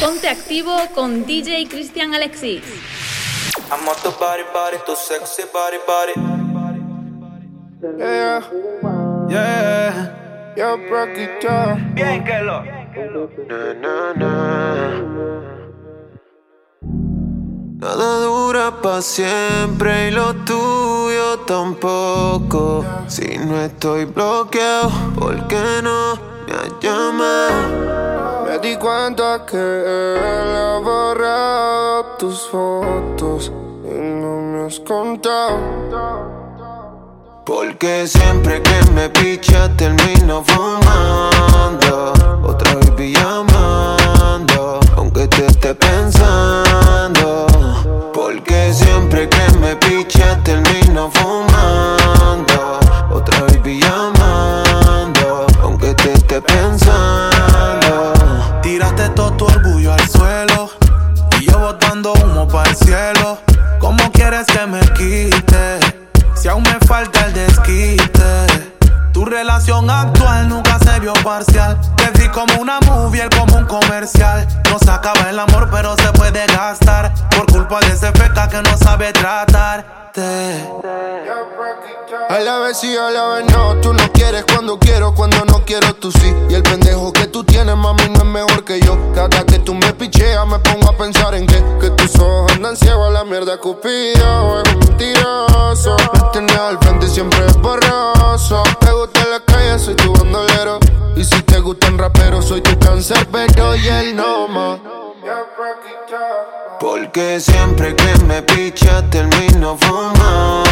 Ponte activo con DJ Cristian Alexis. Amo tu body, body, tu sexy body, body. Yeah, yeah, yo broke it down. Bien que lo. Na, na, na. Nada dura para siempre y lo tuyo tampoco. Si no estoy bloqueado, ¿por qué no me llamas? Me di cuenta que él ha borrado tus fotos y no me has contado. Porque siempre que me picha termino fumando Otra vez llamando Aunque te esté pensando Porque siempre que me picha termino fumando Otra vez llamando Pensando Tiraste todo tu orgullo al suelo y yo botando humo para el cielo. ¿Cómo quieres que me quite? Si aún me falta el desquite. Tu relación actual nunca se vio parcial. Te di como una movie, él como un comercial. No se acaba el amor, pero se puede gastar. Por culpa de ese feca que no sabe tratarte. A la vez sí, a la vez no. Tú no quieres cuando quiero, cuando no quiero tú sí. Y el pendejo que tú tienes, mami, no es mejor que yo. Cada que tú me picheas, me pongo a pensar en que, que tus ojos andan ciegos a la mierda cupido. Es mentiroso. Me tienes al frente siempre es borroso. Gusta la calle, soy tu bandolero. Y si te gustan raperos, soy tu cáncer, pero y él no más. Porque siempre que me picha termino fumando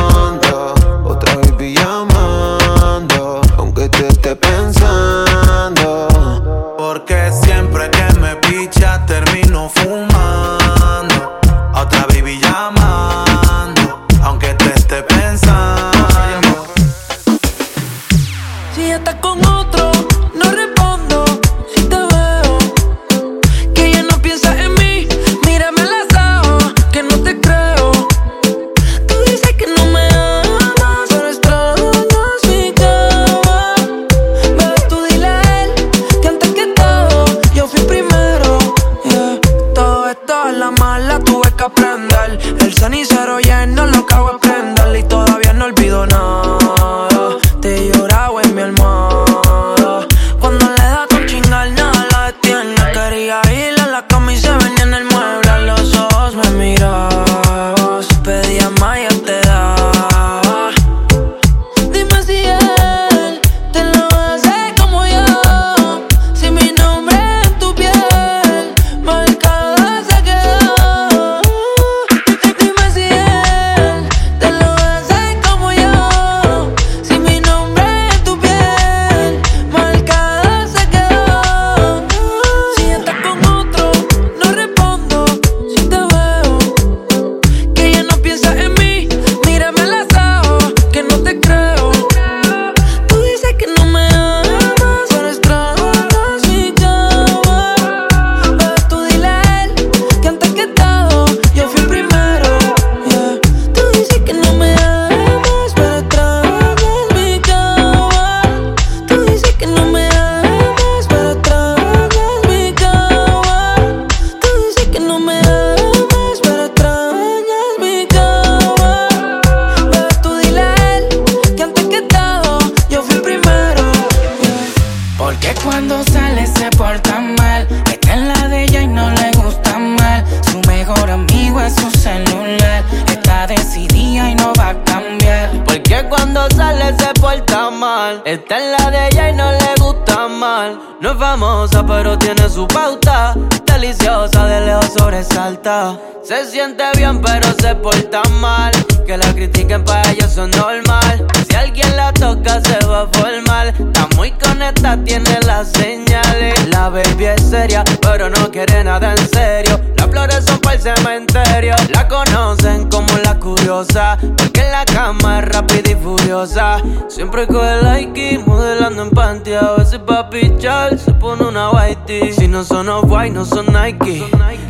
Coge like modelando en panty. A veces pa' pichar se pone una whitey. Si no son off-white, no son Nike.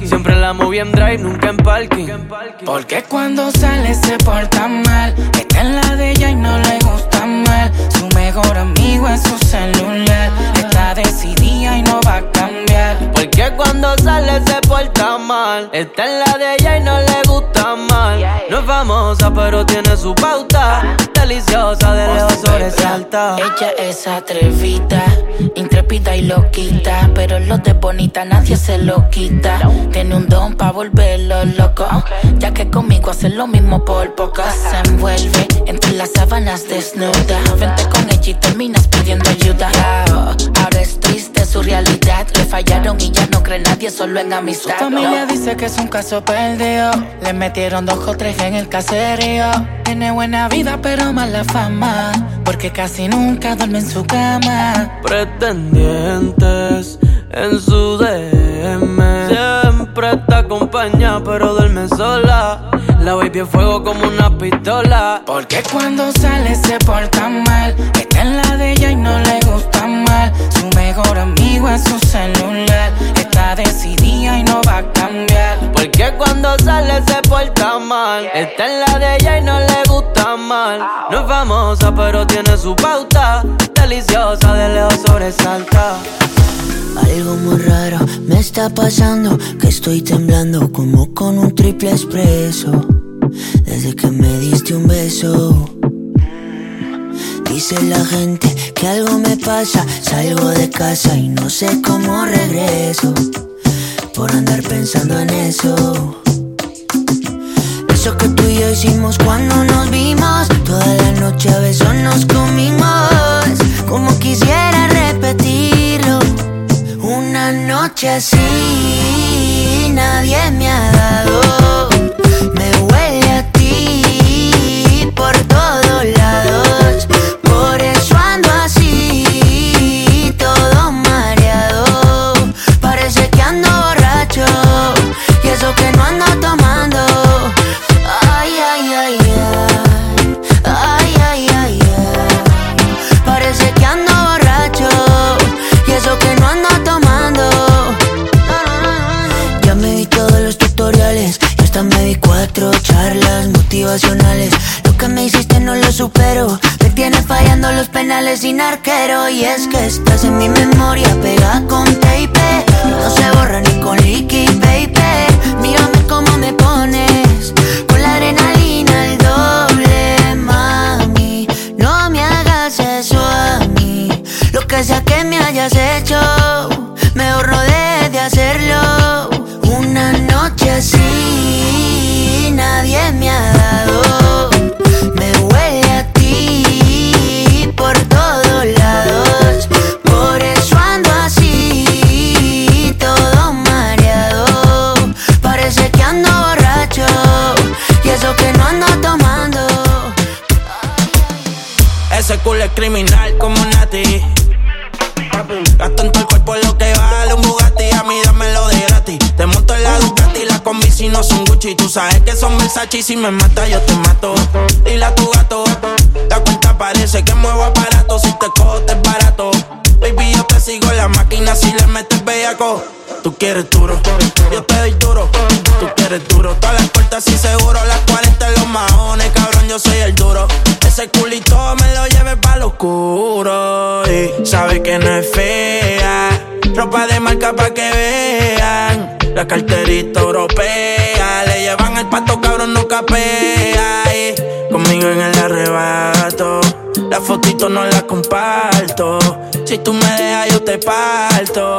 Siempre la moví en drive, nunca en parking. Porque cuando sale se porta mal. Está en la de ella y no le gusta mal. Su mejor amigo es su celular. Está decidida y no va a cambiar. mal. Está en la de ella y no le gusta mal. No es famosa, pero tiene su pauta. Deliciosa, de lejos sobresalta. Ella es atrevida, intrépida y loquita. Pero lo de bonita nadie se lo quita. Tiene un don pa' volverlo loco. Ya que conmigo hace lo mismo por poco. Se envuelve entre las sábanas desnuda. Vente con ella y terminas pidiendo ayuda. Ahora es triste su realidad. Le fallaron y ya no cree nadie, solo en amistad. Su familia dice que es un caso perdido. Le metieron dos o tres en el caserío. Tiene buena vida, pero mala fama. Porque casi nunca duerme en su cama. Pretendientes en su DM. Siempre está acompañada, pero duerme sola. La baby es fuego como una pistola. Porque cuando sale se porta mal. Está en la de ella y no le gusta mal. Su mejor amigo es su celular. Está decidida y no va a cambiar. Porque cuando sale se porta mal. Está en la de ella y no le gusta mal. No es famosa, pero tiene su pauta. Deliciosa, de lejos sobresalta. Algo muy raro me está pasando, que estoy temblando como con un triple expreso. Desde que me diste un beso. Dice la gente que algo me pasa, salgo de casa y no sé cómo regreso. Por andar pensando en eso. Eso que tú y yo hicimos cuando nos vimos, toda la noche a besos nos comimos. Como quisiera noche así nadie me ha dado. Me huele a Lo que me hiciste no lo supero. Me tienes fallando los penales sin arquero. Y es que estás en mi memoria pegada con tape. Criminal como Nati. Gasto en todo el cuerpo lo que vale un Bugatti. A mí dámelo de gratis. Te monto en la Ducati, la combi si no son Gucci. Tú sabes que son Versace y si me mata yo La carterita europea. Le llevan el pato, cabrón, no capea. Y conmigo en el arrebato. La fotito no la comparto. Si tú me dejas, yo te parto.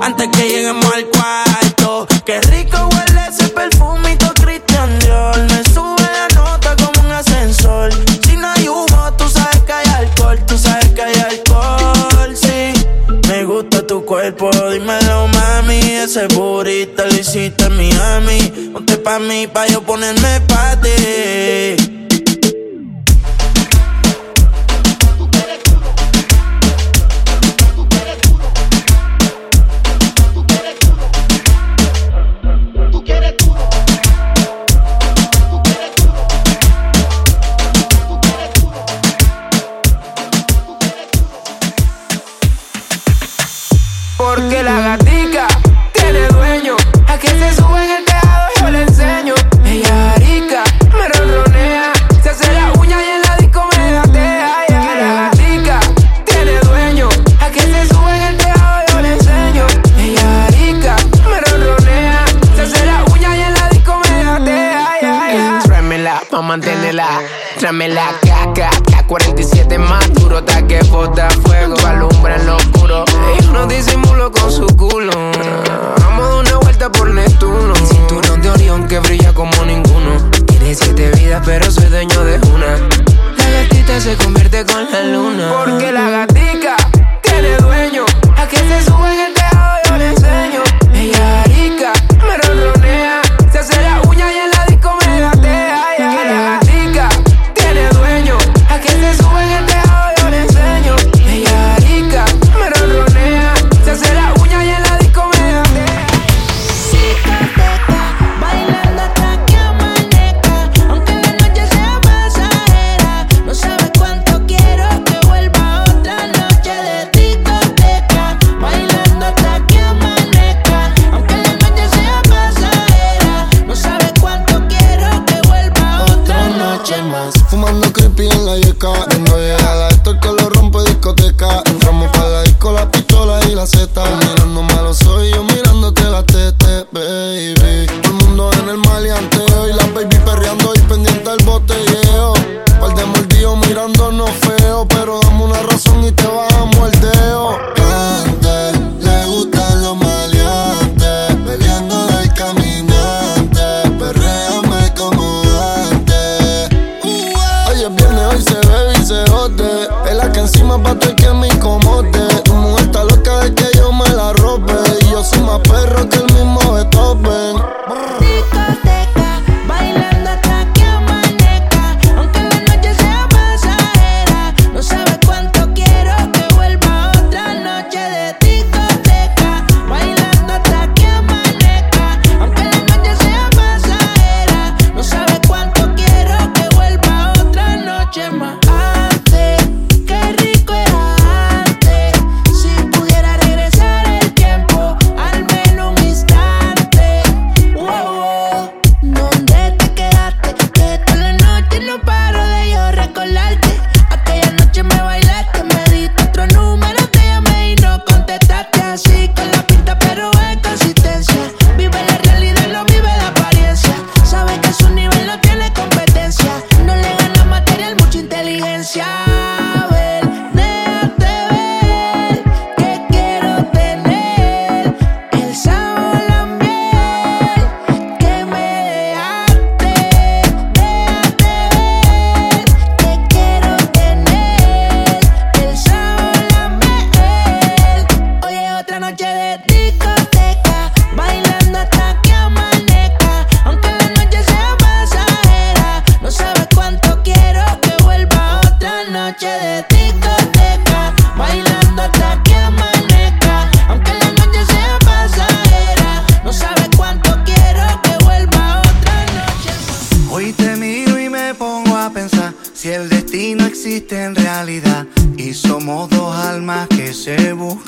Antes que lleguemos al cuarto. Pa' yo ponerme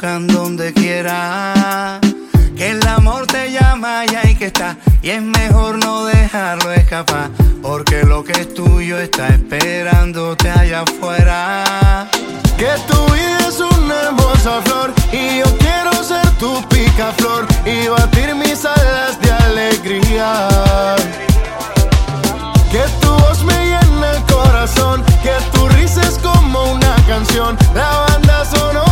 donde quiera. Que el amor te llama y hay que está Y es mejor no dejarlo escapar. Porque lo que es tuyo está esperándote allá afuera. Que tu vida es una hermosa flor. Y yo quiero ser tu picaflor. Y batir mis alas de alegría. Que tu voz me llena el corazón. Que tu risa es como una canción. La banda sonora.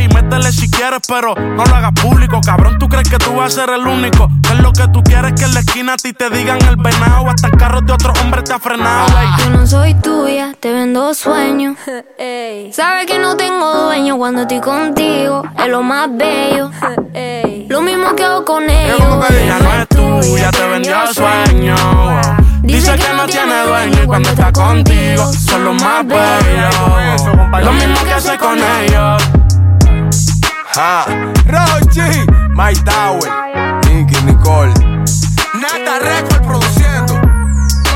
Ey, métele si quieres, pero no lo hagas público. Cabrón, tú crees que tú vas a ser el único. Que es lo que tú quieres que en la esquina a ti te digan el venado. Hasta el carro de otro hombre te ha frenado. ey. Yo no soy tuya, te vendo sueños. Sabes que no tengo dueño cuando estoy contigo. Es lo más bello. Lo mismo que hago con ellos. Ella no es tuya, te vendió sueño. Dice que no tiene dueño y cuando está contigo son los más bellos. Lo mismo que hace con ellos. Ah, Rochi, My Tower, Nicky, Nicole. Nata Record produciendo.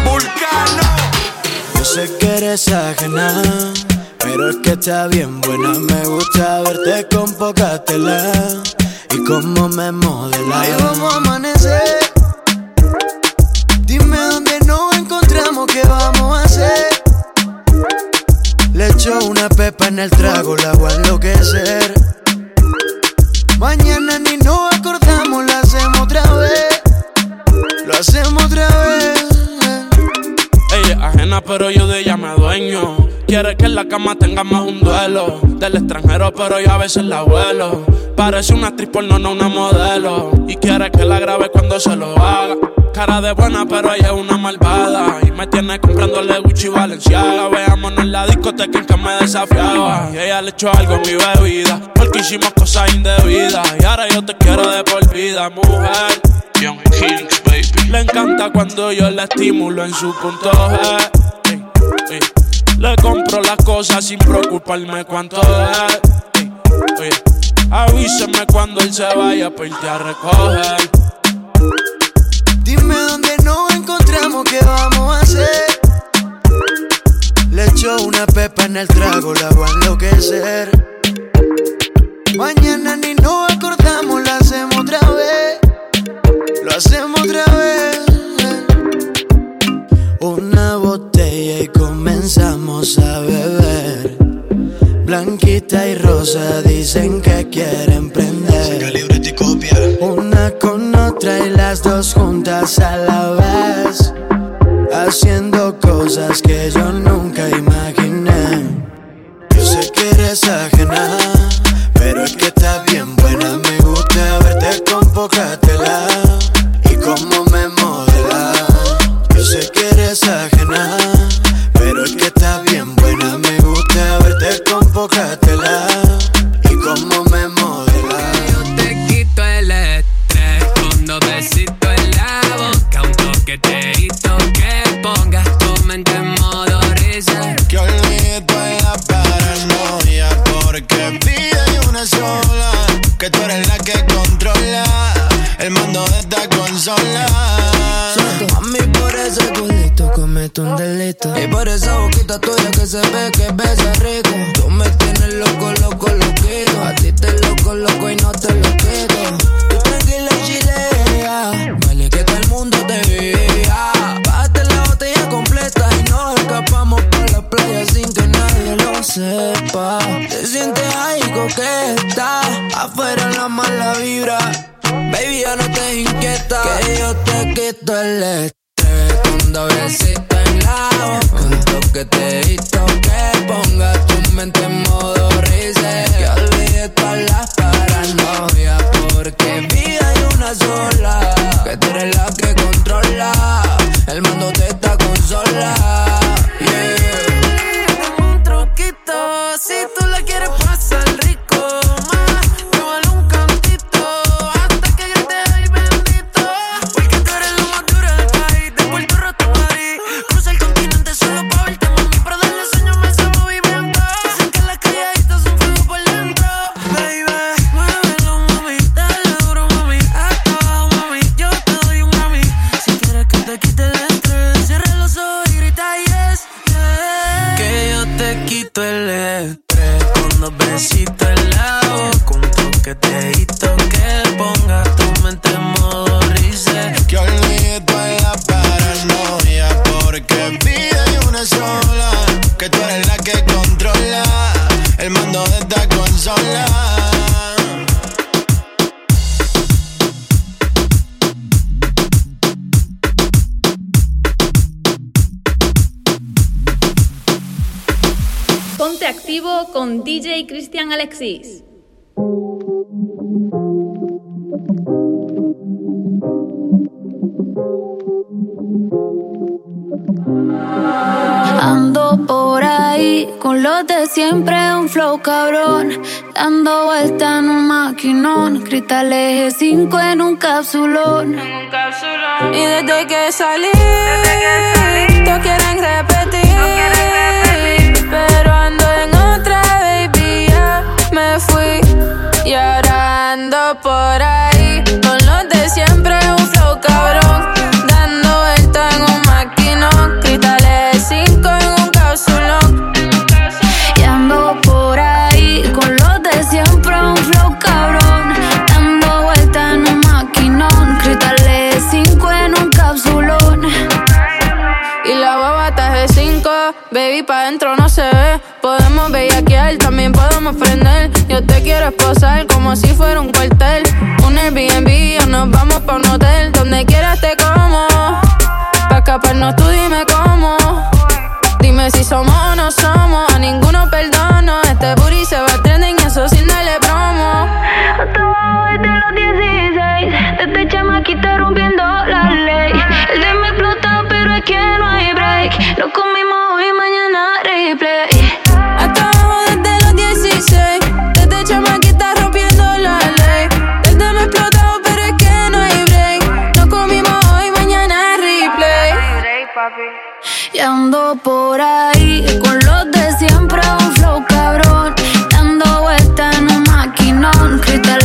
Vulcano. Yo sé que eres ajena, pero es que está bien buena. Me gusta verte con poca tela y cómo me modela. Ahí vamos a amanecer. Dime dónde nos encontramos, qué vamos a hacer. Le echo una pepa en el trago, la voy a enloquecer. Mañana ni nos acordamos, la hacemos otra vez. Lo hacemos otra vez. Ella es ajena, pero yo de ella me adueño. Quiere que en la cama tengamos un duelo. Del extranjero, pero yo a veces la vuelo. Parece una actriz porno, no una modelo. Y quiere que la grabe cuando se lo haga. Cara de buena, pero ella es una malvada. Y me tiene comprándole Gucci y Valenciaga. Veámonos en la discoteca en que me desafiaba. Y ella le echó algo a mi bebida. Porque hicimos cosas indebidas. Y ahora yo te quiero de por vida, mujer. Young Kings, baby. Le encanta cuando yo la estimulo en su punto G. Ey, ey. Le compro las cosas sin preocuparme cuánto es. Ey, oye, cuando él se vaya para irte a recoger. Dime dónde nos encontramos, qué vamos a hacer. Le echo una pepa en el trago, la voy a enloquecer. Mañana ni nos acordamos, la hacemos otra vez. Juntas a la corazón. Cristal eje 5 en un capsulón. Y desde que salí, te quieren repetir. baby, pa' dentro no se ve. Podemos bellaquear, también podemos prender. Yo te quiero esposar como si fuera un cuartel. Un Airbnb o nos vamos pa' un hotel. Donde quieras te como. Pa' escaparnos tú dime cómo. ando por ahí. Con los de siempre un flow cabrón, dando vuelta en un maquinón, cristal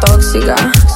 tóxica.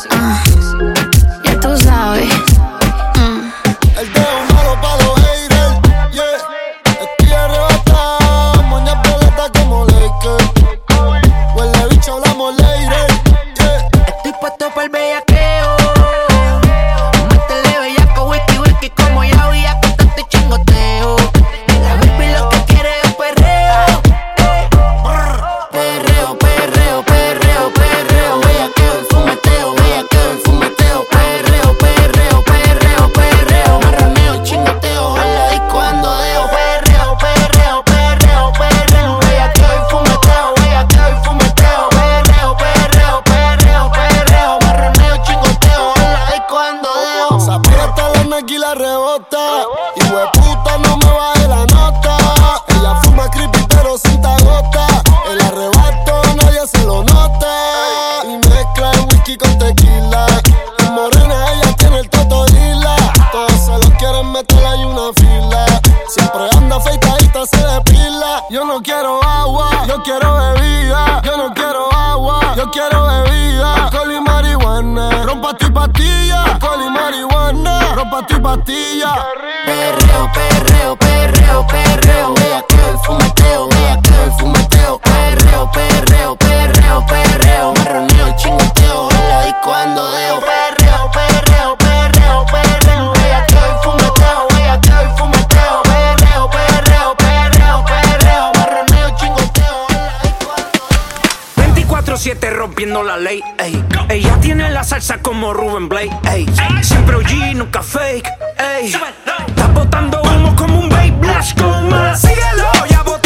rompiendo la ley. Ey. Ella tiene la salsa como Ruben Blake. Ey. Siempre OG, nunca fake. Ey. Está botando humo como un babe Blash Coma. Síguelo, ya botó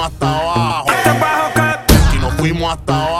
fuimos hasta abajo. Aquí nos fuimos hasta abajo.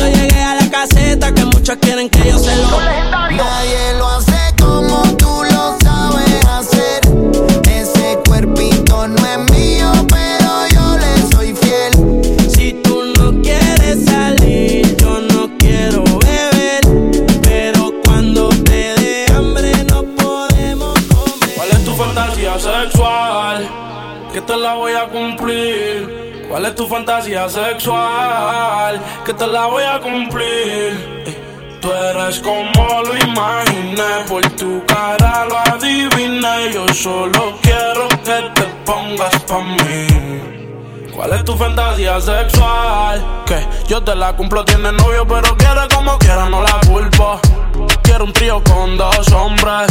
sexual que te la voy a cumplir. Eh, tú eres como lo imaginé, por tu cara lo adiviné. Yo solo quiero que te pongas pa' mí. ¿Cuál es tu fantasía sexual? Que yo te la cumplo, tiene novio, pero quiere como quiera, no la culpo. Quiero un trío con dos hombres.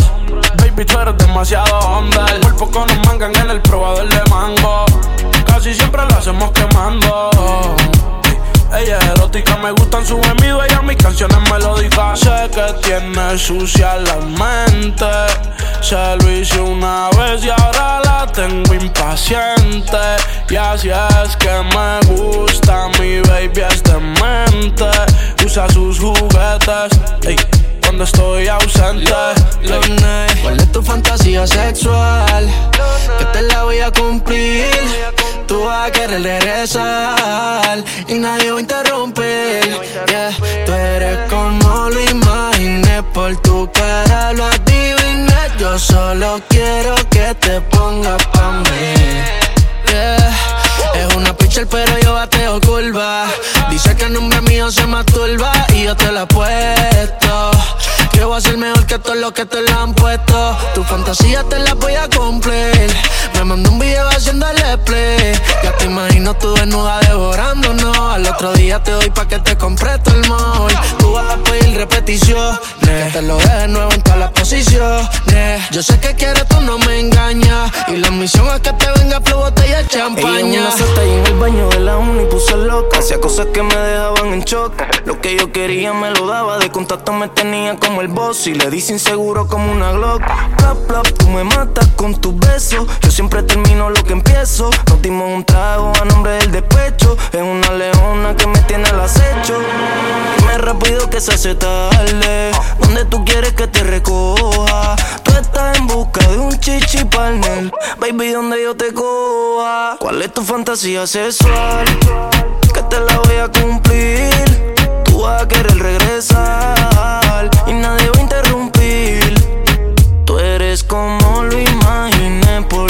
Baby, tú eres demasiado onda. Por poco nos mangan en el probador de mango. Casi siempre lo hacemos quemando. Ella es erótica, me gustan sus gemidos, ella mis canciones melódicas. Sé que tiene sucia la mente. Se lo hice una vez y ahora la tengo impaciente. Y así es que me gusta, mi baby es demente. Usa sus juguetes. cuando estoy ausente. ¿Cuál es tu fantasía sexual? Que te la voy a cumplir. Tú vas a querer regresar y nadie va a interrumpir. Yeah. Tú eres como lo imaginé, por tu cara lo adiviné. Yo solo quiero que te pongas pa' mí. Yeah. Es una pitcher, pero yo bateo curva. Dice que el nombre mío se masturba y yo te la puesto. Que voy a ser mejor que todos los que te la han puesto. Tu fantasía te la voy a cumplir. Me mandó un video haciéndole play. Ya te imagino tú desnuda devorándonos. Al otro día te doy pa' que te compre todo el mall. Tú vas a pedir repetición. Que te lo de nuevo en todas las posiciones. Yo sé que quieres, tú no me engañas. Y la misión es que te venga flow botella de champaña. Ella en el baño de la uni puso loca. Hacía cosas que me dejaban en shock. Lo que yo quería me lo daba. De contacto me tenía como el boss. Y le di inseguro como una Glock. Plap, plap, tú me matas con tus besos. Yo siempre termino lo que empiezo. Nos un trago a nombre del despecho. Es una leona que me tiene al acecho. Dime rápido que se hace tarde. Donde tú quieres que te recoja. Tú estás en busca de un chichi partner. Baby, donde yo te coja. ¿Cuál es tu fantasía sexual? Que te la voy a cumplir. Tú vas a querer regresar. Y nadie va a interrumpir. Tú eres como lo imaginé. Por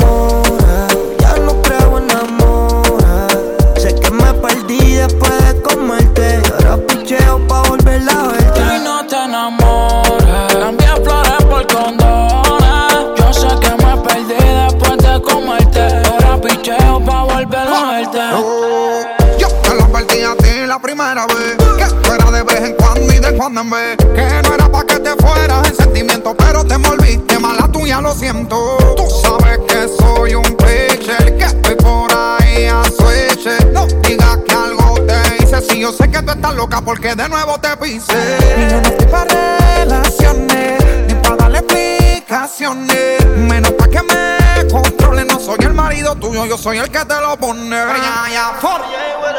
la primera vez. Que fuera de vez en cuando y de cuando en vez. Que no era pa' que te fueras en sentimiento Pero te envolviste mala tuya, lo siento. Tú sabes que soy un pitcher Que estoy por ahí a switch No digas que algo te hice Si yo sé que tú estás loca porque de nuevo te pise. Y yo no estoy pa' relaciones Ni pa' darle explicaciones. Menos pa' que me controle No soy el marido tuyo, yo soy el que te lo pone. Ya, ya, for.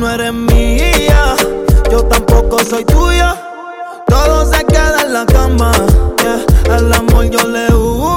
no eres mía. Yo tampoco soy tuya. Todo se queda en la cama. yeah. Al amor yo le huyo.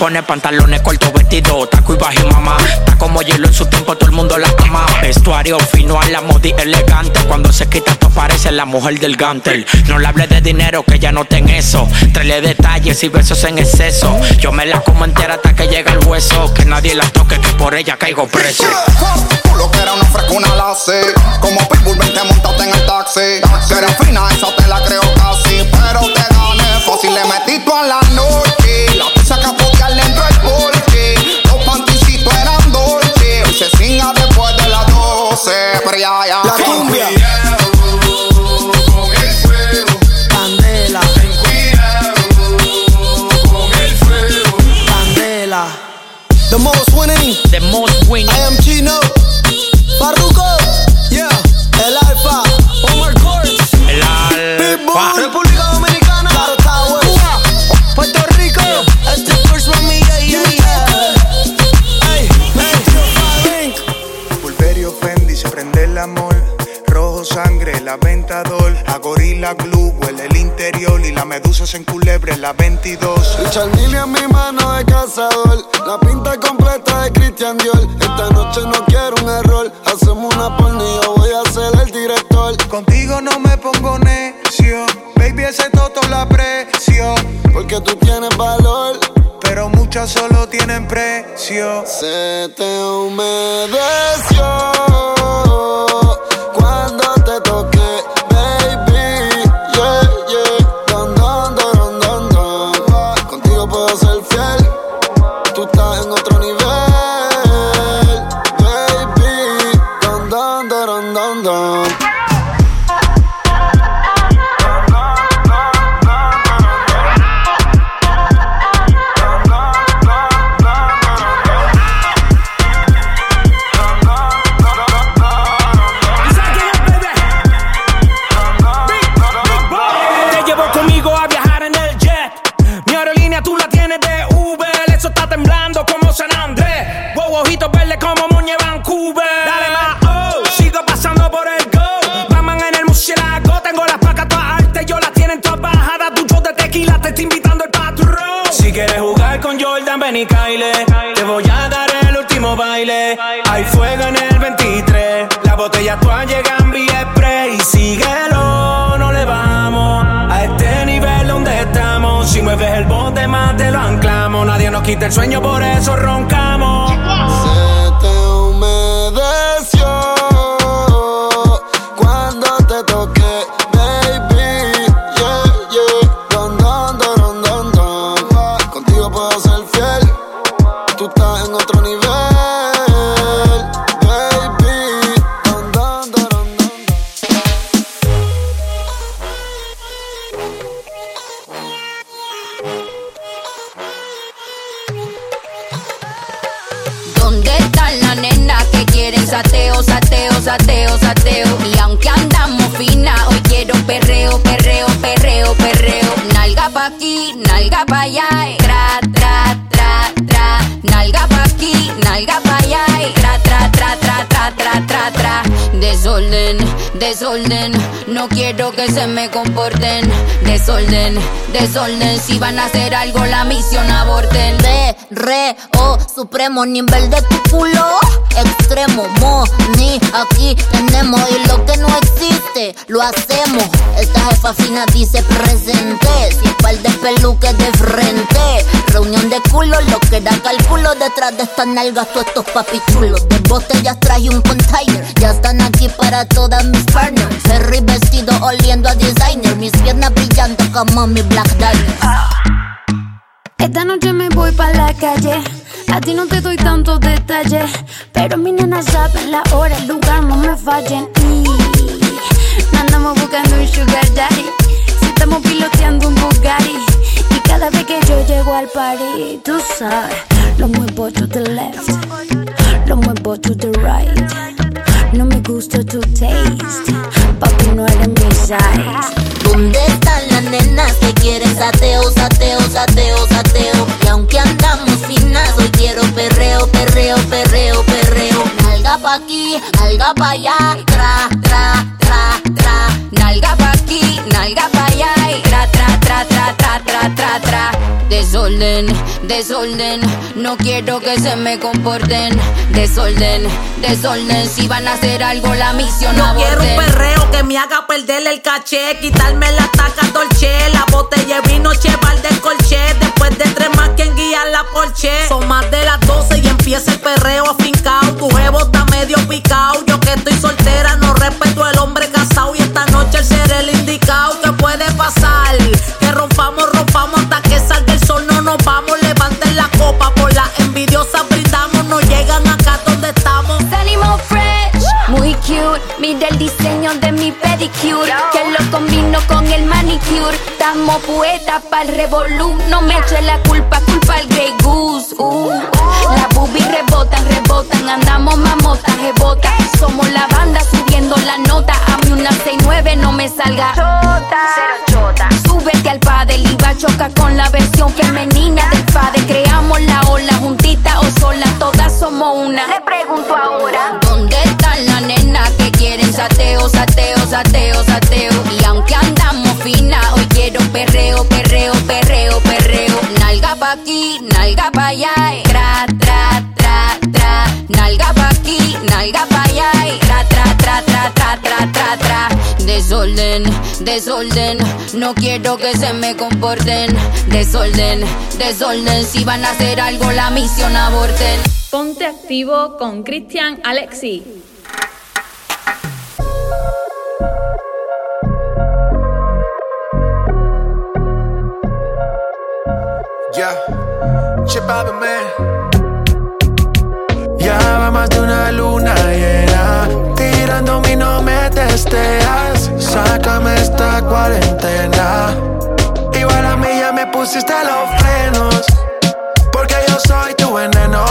Pone pantalones cortos, vestido, taco y bajo mamá. Está como hielo en su tiempo, todo el mundo la ama. Vestuario fino a la modi elegante. Cuando se quita, esto parece la mujer del gantel. No le hable de dinero, que ya no ten eso. Trele detalles y besos en exceso. Yo me la como entera hasta que llega el hueso. Que nadie la toque, que por ella caigo preso. Tú lo que era una frescuna lace Como Pitbull vente montate en el taxi Que eres fina, esa te la creo casi Pero te gané fácil, le metí toda la noche A gorila glue, huele el interior. Y la medusa se enculebre, la 22. Richard Mille en mi mano de cazador. La pinta completa de Christian Dior. Esta noche no quiero un error. Hacemos una yo voy a ser el director. Contigo no me pongo necio. Baby, ese toto la aprecio. Porque tú tienes valor. Pero muchas solo tienen precio. Se te humedeció Desorden, no quiero que se me comporten. Desorden, desorden, si van a hacer algo la misión aborten. Re, re, oh, supremo nivel de tu culo. Extremo, mo, ni aquí tenemos. Y lo que no existe, lo hacemos. Esta jefa fina dice presente. Sin par de peluques de frente. Reunión de culo, lo que da cálculo. Detrás de estas nalgas, todos estos papichulos. De botellas traje un container. Ya están aquí para todas mis Ferry vestido oliendo a designer. Mis piernas brillando como mi Black Diamond. Esta noche me voy pa' la calle. A ti no te doy tantos detalles. Pero mi nena saben la hora, el lugar, no me fallen. Y andamos buscando un sugar daddy. Si estamos piloteando un Bugatti. Y cada vez que yo llego al party, tú sabes, lo muevo to the left, lo muevo to the right. No me gusta tu taste, papi no eres mi size. ¿Dónde están las nenas que quieren sateo, sateo, sateo, sateo? Y aunque andamos finas, hoy quiero perreo, perreo, perreo, perreo. Nalga pa' aquí, nalga pa' allá, tra, tra, tra, tra. Nalga pa' aquí, nalga pa' allá, y tra, tra, tra, tra, tra, tra, tra, tra. Desorden, desorden, no quiero que se me comporten. Desorden, desorden, si van a hacer algo la misión Yo quiero un perreo que me haga perder el caché, quitarme la taca dolce, la botella de vino cheval del colché, después de tres más quien guía la porche. Son más de las 12 y empieza el perreo afincao, tu jevo está medio picao, yo que estoy soltera no respeto al hombre casado Poetas para el revolú. No me eche la culpa, culpa al Grey Goose. Uh. Las boobies rebotan, rebotan. Andamos mamotas, rebotan. Somos la banda subiendo la nota. A mí una 69 no me salga. Chota. Súbete al padel y va a chocar con la versión femenina del padre. Creamos la ola juntita o sola, todas somos una. Le pregunto ahora. ¿Dónde están las nenas que quieren sateo, sateo, sateo, sateo? Perreo, perreo. Nalga pa' aquí, nalga pa' allá, y tra, tra, tra, tra. Nalga pa' aquí, nalga pa' allá, y tra, tra, tra, tra, tra, tra, tra, tra. Desorden, desorden, no quiero que se me comporten. Desorden, desorden, si van a hacer algo la misión aborten. Ponte activo con Cristian Alexi. Yeah, chip man. Ya va más de una luna llena. Tirando mi no me testeas Sácame esta cuarentena. Igual a mí ya me pusiste los frenos. Porque yo soy Tu veneno,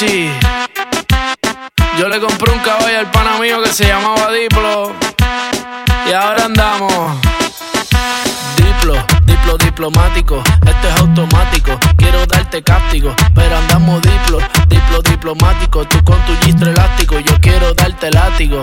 Yo le compré un caballo al pana mío que se llamaba Diplo. Y ahora andamos. Diplo, diplo diplomático, esto es automático. Quiero darte cáptico, pero andamos diplo, diplo diplomático. Tú con tu gistro elástico, yo quiero darte látigo.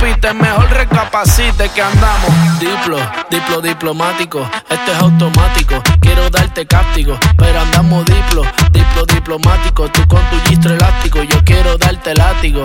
Mejor recapacite que andamos. Diplo, diplo diplomático, este es automático. Quiero darte cáptico, pero andamos diplo, diplo diplomático. Tú con tu gistro elástico, yo quiero darte látigo.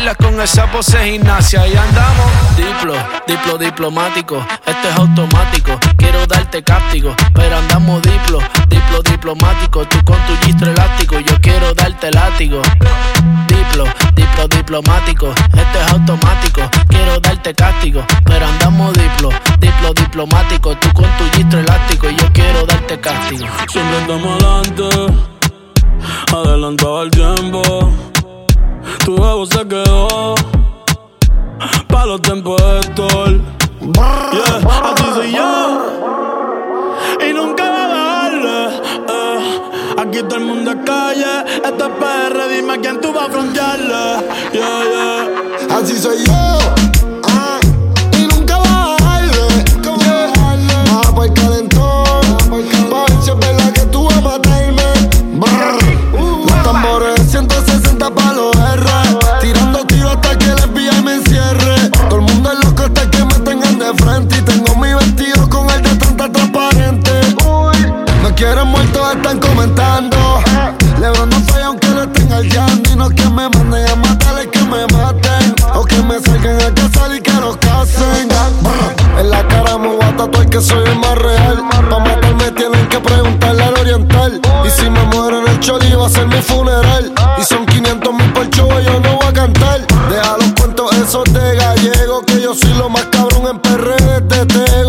con esa pose gimnasia. Y andamos diplo, diplo diplomático, esto es automático. Quiero darte cáptico, pero andamos diplo, diplo diplomático. Tú con tu gistro elástico, yo quiero darte látigo. Diplo, diplo diplomático, esto es automático. Quiero darte cáptico, pero andamos diplo, diplo diplomático. Tú con tu gistro elástico, yo quiero darte castigo. Siempre estamos adelante, adelantado el tiempo. Tu huevo se quedó pa' los tiempos de Héctor. Yeah, así soy yo. Y nunca va a bajarle. eh. Aquí todo el mundo es calle. Esto es PR, dime quién tú vas a frontearle. Yeah, yeah. Así soy yo. Me salgan a casar y que los casen. En la cara me voy a que soy el más real. Pa' matarme tienen que preguntarle al oriental. Y si me muero en el choli va a ser mi funeral. Y son 500 mil por show, yo no voy a cantar. Deja los cuentos esos de gallego. Que yo soy lo más cabrón en perretes de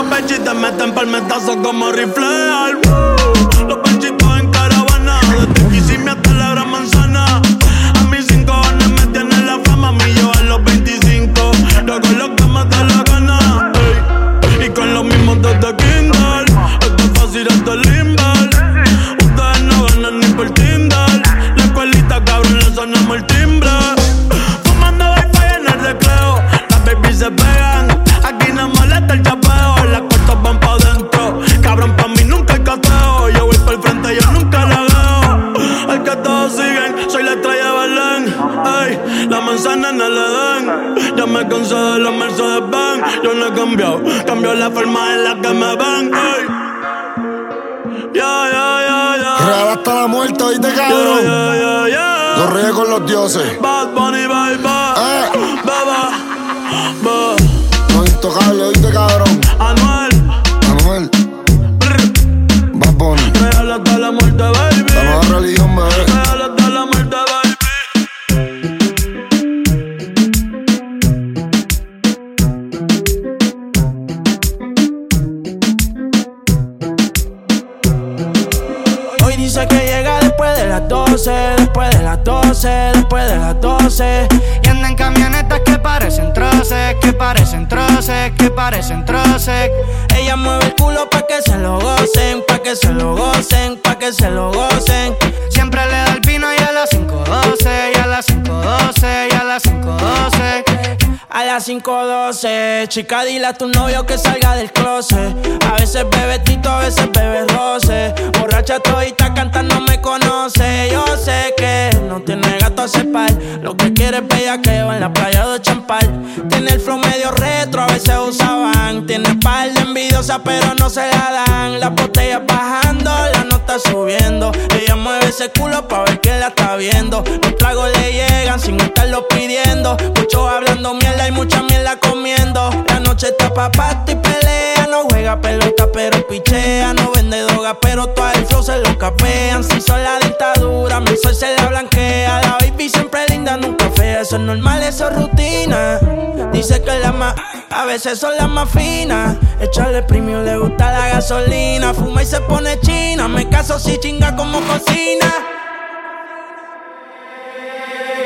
Y te meten palmetazos como riflear. Woo. Cambio la forma en la que me ven. Ey. Ya, ya, ya, ya. Real hasta la muerte, oíste, cabrón. Yeah, yeah, yeah. Reyes con los dioses. Bad Bunny, baby. Eh. Las 5.12, chica, dile a tu novio que salga del closet. A veces bebe tito, a veces bebe roce. Borracha todita cantando me conoce. Yo sé que no tiene gato a cepar. Lo que quiere es bellaqueo en la playa de Champal. Tiene el flow medio retro, a veces usaban. Tiene par de envidiosa, pero no se la dan. La botella bajando, la nota subiendo. Ella mueve ese culo pa' ver que la está viendo. Los tragos le llegan sin estarlo pidiendo. Muchos hablando mierda hay mucha mierda comiendo. La noche está pa' y pelea. No juega pelota, pero pichea. No vende droga, pero todo el flow se lo capean. Si son la dictadura, mi sol se la blanquea. La baby siempre linda, nunca fea. Eso es normal, eso es rutina. Dice que la más, a veces son las más finas. Echarle premio, le gusta la gasolina. Fuma y se pone china. Me caso si chinga como cocina.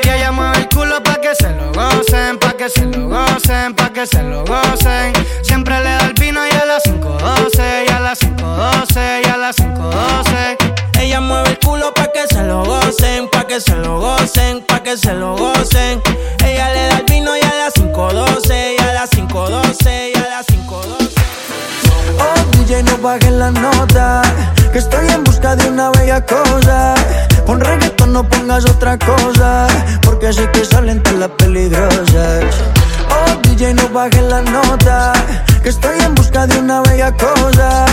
Que ella mueve el culo pa' que se lo gocen, pa' que se lo gocen, pa' que se lo gocen. Siempre le da el vino y a las 5.12, y a las 5.12, y a las 5.12. Ella mueve el culo pa' que se lo gocen, pa' que se lo gocen, pa' que se lo gocen. Ella le da el vino y a las 5.12, y a las 5.12, y a las 5.12. Oh, DJ, no bajes la nota. Que estoy en busca de una bella cosa. Pon reggaeton, no pongas otra cosa. Porque sé que salen todas las peligrosas. Oh, DJ, no bajes la nota. Que estoy en busca de una bella cosa.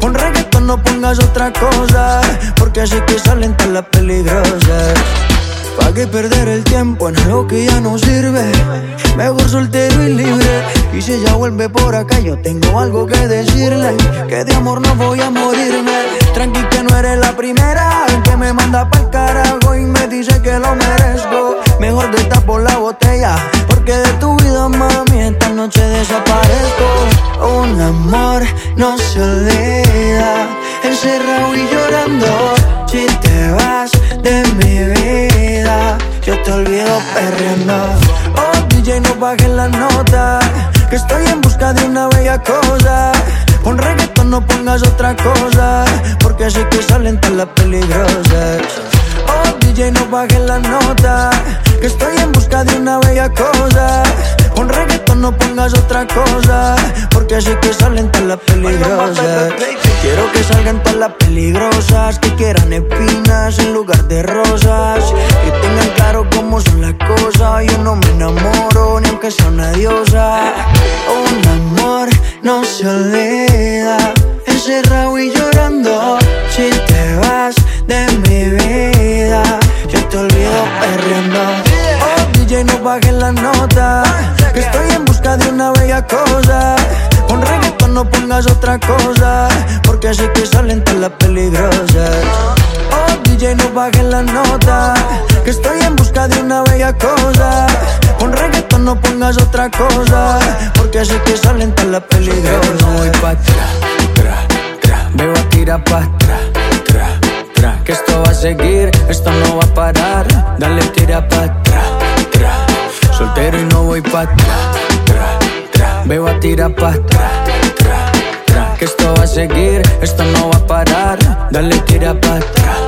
Pon reggaeton, no pongas otra cosa. Porque sé que salen todas las peligrosas. ¿Pa' qué perder el tiempo en algo que ya no sirve? Mejor soltero y libre. Y si ella vuelve por acá, yo tengo algo que decirle. Que de amor no voy a morirme. Tranqui que no eres la primera que me manda pa'l carajo y me dice que lo merezco. Mejor te tapo la botella, porque de tu vida, mami, esta noche desaparezco. Un amor no se olvida, encerrado y llorando. Si te vas de mi vida, yo te olvido perreando. Oh, DJ, no bajes la nota, que estoy en busca de una bella cosa. Pon reggaeton, no pongas otra cosa, porque sé que salen todas las peligrosas. Oh, DJ, no bajes la nota, que estoy en busca de una bella cosa. Pon reggaeton, no pongas otra cosa, porque sé que salen todas las peligrosas. Quiero que salgan todas las peligrosas, que quieran espinas en lugar de rosas. Que tengan claro cómo son las cosas. Yo no me enamoro ni aunque sea una diosa. Un amor no se olvida, encerrado y llorando. Si te vas de mi vida, yo te olvido perreando. Oh, DJ, no bajes la nota, que estoy en busca de una bella cosa. Con reggaeton no pongas otra cosa, porque sé que salen todas las peligrosas. Oh, DJ, no bajes la nota, que estoy en busca de una bella cosa. Con reggaeton no pongas otra cosa, porque sé que salen todas las peligrosas. no voy pa' atrás, tra, tra. Me voy a tirar pa' atrás, tra, tra. Que esto va a seguir, esto no va a parar. Dale, tira pa' atrás, tra. Soltero y no voy pa' atrás, tra, tra. Voy a tirar pa' atrás, tra, tra. Que esto va a seguir, esto no va a parar. Dale, tira pa' atrás